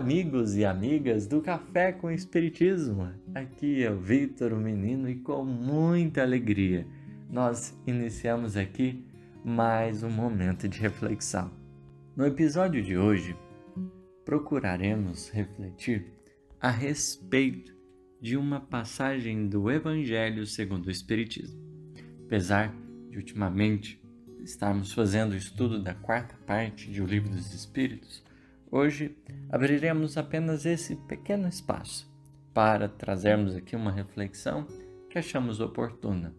amigos e amigas do Café com Espiritismo. Aqui é o Vitor, o menino, e com muita alegria nós iniciamos aqui mais um momento de reflexão. No episódio de hoje, procuraremos refletir a respeito de uma passagem do Evangelho segundo o Espiritismo. Apesar de ultimamente estarmos fazendo o estudo da quarta parte de O Livro dos Espíritos, Hoje abriremos apenas esse pequeno espaço para trazermos aqui uma reflexão que achamos oportuna.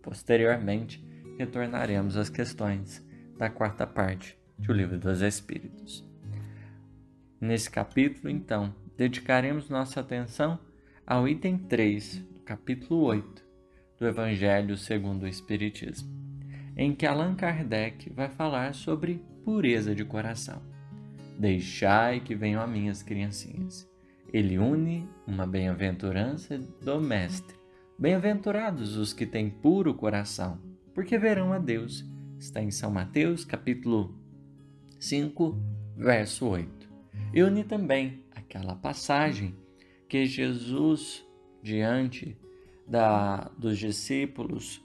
Posteriormente, retornaremos às questões da quarta parte do Livro dos Espíritos. Nesse capítulo, então, dedicaremos nossa atenção ao item 3 do capítulo 8 do Evangelho segundo o Espiritismo, em que Allan Kardec vai falar sobre pureza de coração. Deixai que venham a mim as criancinhas. Ele une uma bem-aventurança do Mestre. Bem-aventurados os que têm puro coração, porque verão a Deus. Está em São Mateus, capítulo 5, verso 8. E une também aquela passagem que Jesus, diante da, dos discípulos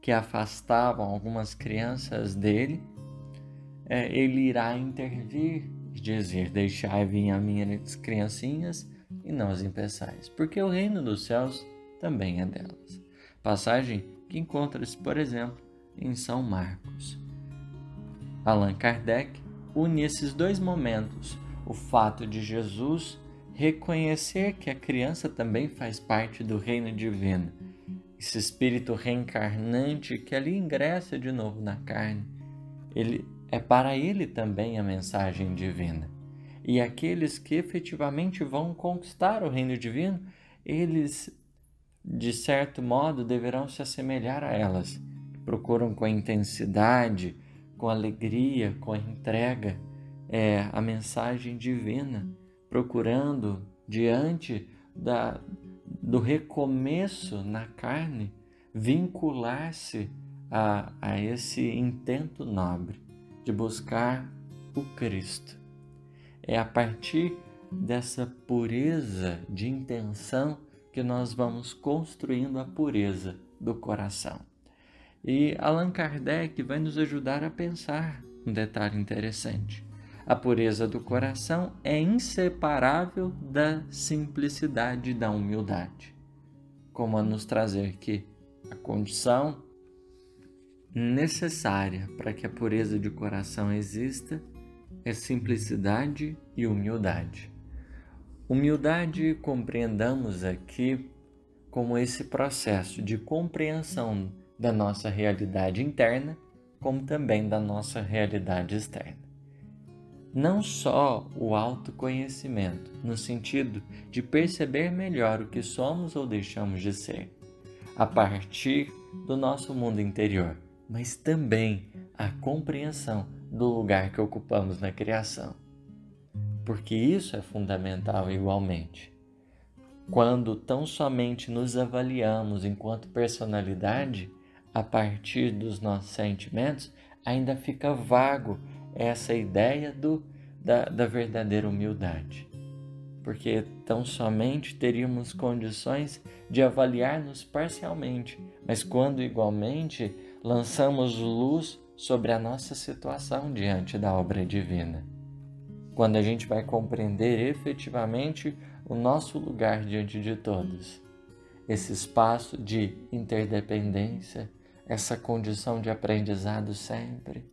que afastavam algumas crianças dele, é, ele irá intervir dizer: Deixai vir a minhas criancinhas e não as impeçais, porque o reino dos céus também é delas. Passagem que encontra-se, por exemplo, em São Marcos. Allan Kardec une esses dois momentos, o fato de Jesus reconhecer que a criança também faz parte do reino divino, esse espírito reencarnante que ali ingressa de novo na carne, ele é para ele também a mensagem divina. E aqueles que efetivamente vão conquistar o reino divino, eles, de certo modo, deverão se assemelhar a elas. Procuram com intensidade, com alegria, com entrega é, a mensagem divina, procurando diante da, do recomeço na carne vincular-se a, a esse intento nobre de buscar o Cristo. É a partir dessa pureza de intenção que nós vamos construindo a pureza do coração. E Allan Kardec vai nos ajudar a pensar um detalhe interessante. A pureza do coração é inseparável da simplicidade e da humildade, como a nos trazer que a condição necessária para que a pureza de coração exista é simplicidade e humildade. Humildade compreendamos aqui como esse processo de compreensão da nossa realidade interna, como também da nossa realidade externa. Não só o autoconhecimento, no sentido de perceber melhor o que somos ou deixamos de ser, a partir do nosso mundo interior, mas também a compreensão do lugar que ocupamos na criação. Porque isso é fundamental igualmente. Quando tão somente nos avaliamos enquanto personalidade, a partir dos nossos sentimentos, ainda fica vago essa ideia do, da, da verdadeira humildade. Porque tão somente teríamos condições de avaliar-nos parcialmente, mas quando igualmente lançamos luz sobre a nossa situação diante da obra divina. Quando a gente vai compreender efetivamente o nosso lugar diante de todos, esse espaço de interdependência, essa condição de aprendizado sempre,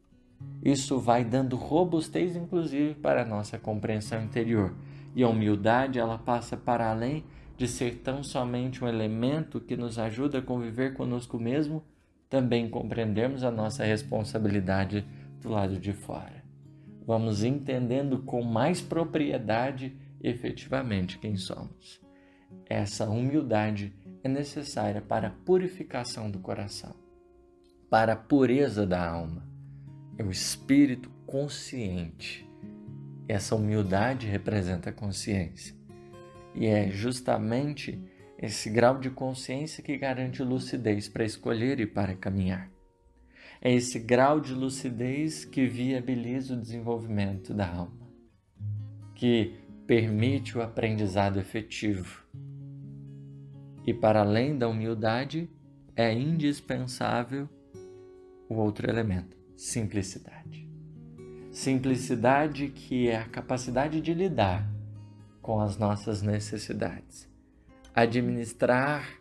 isso vai dando robustez, inclusive, para a nossa compreensão interior. E a humildade, ela passa para além de ser tão somente um elemento que nos ajuda a conviver conosco mesmo, também compreendermos a nossa responsabilidade do lado de fora. Vamos entendendo com mais propriedade efetivamente quem somos. Essa humildade é necessária para a purificação do coração, para a pureza da alma. É o espírito consciente. Essa humildade representa a consciência. E é justamente esse grau de consciência que garante lucidez para escolher e para caminhar. É esse grau de lucidez que viabiliza o desenvolvimento da alma, que permite o aprendizado efetivo. E para além da humildade, é indispensável o outro elemento, simplicidade. Simplicidade que é a capacidade de lidar com as nossas necessidades, administrar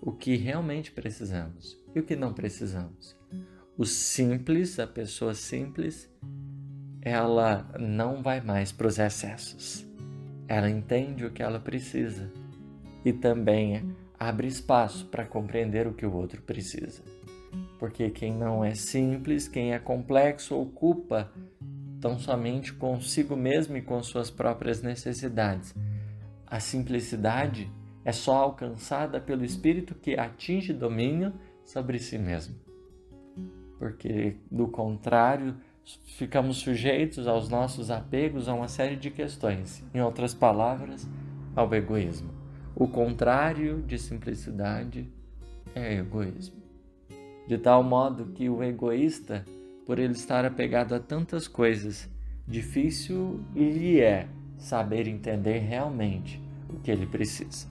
o que realmente precisamos e o que não precisamos. O simples, a pessoa simples, ela não vai mais para os excessos. Ela entende o que ela precisa e também abre espaço para compreender o que o outro precisa. Porque quem não é simples, quem é complexo, ocupa tão somente consigo mesmo e com suas próprias necessidades. A simplicidade é só alcançada pelo espírito que atinge domínio sobre si mesmo. Porque, do contrário, ficamos sujeitos aos nossos apegos a uma série de questões, em outras palavras, ao egoísmo. O contrário de simplicidade é egoísmo. De tal modo que o egoísta, por ele estar apegado a tantas coisas, difícil lhe é saber entender realmente o que ele precisa.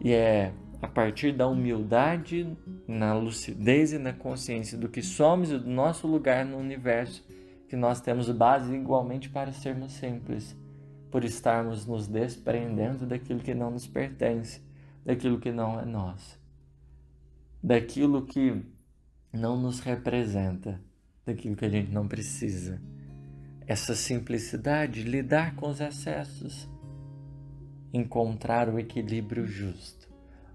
E é a partir da humildade, na lucidez e na consciência do que somos e do nosso lugar no universo que nós temos base igualmente para sermos simples por estarmos nos desprendendo daquilo que não nos pertence, daquilo que não é nosso, daquilo que não nos representa, daquilo que a gente não precisa. Essa simplicidade, lidar com os excessos, encontrar o equilíbrio justo.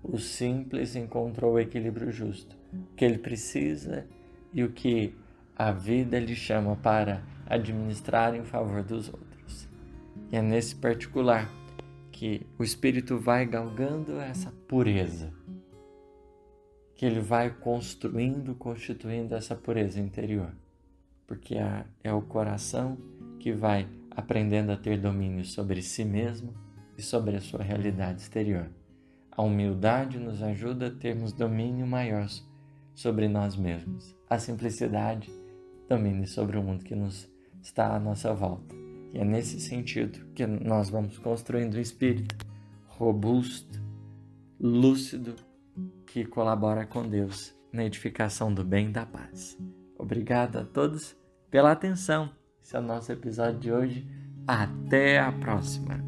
O simples encontrou o equilíbrio justo, o que ele precisa e o que a vida lhe chama para administrar em favor dos outros. E é nesse particular que o espírito vai galgando essa pureza, que ele vai construindo, constituindo essa pureza interior, porque é o coração que vai aprendendo a ter domínio sobre si mesmo e sobre a sua realidade exterior. A humildade nos ajuda a termos domínio maior sobre nós mesmos. A simplicidade domínio sobre o mundo que nos está à nossa volta. E é nesse sentido que nós vamos construindo um espírito robusto, lúcido, que colabora com Deus na edificação do bem e da paz. Obrigado a todos pela atenção. Esse é o nosso episódio de hoje. Até a próxima!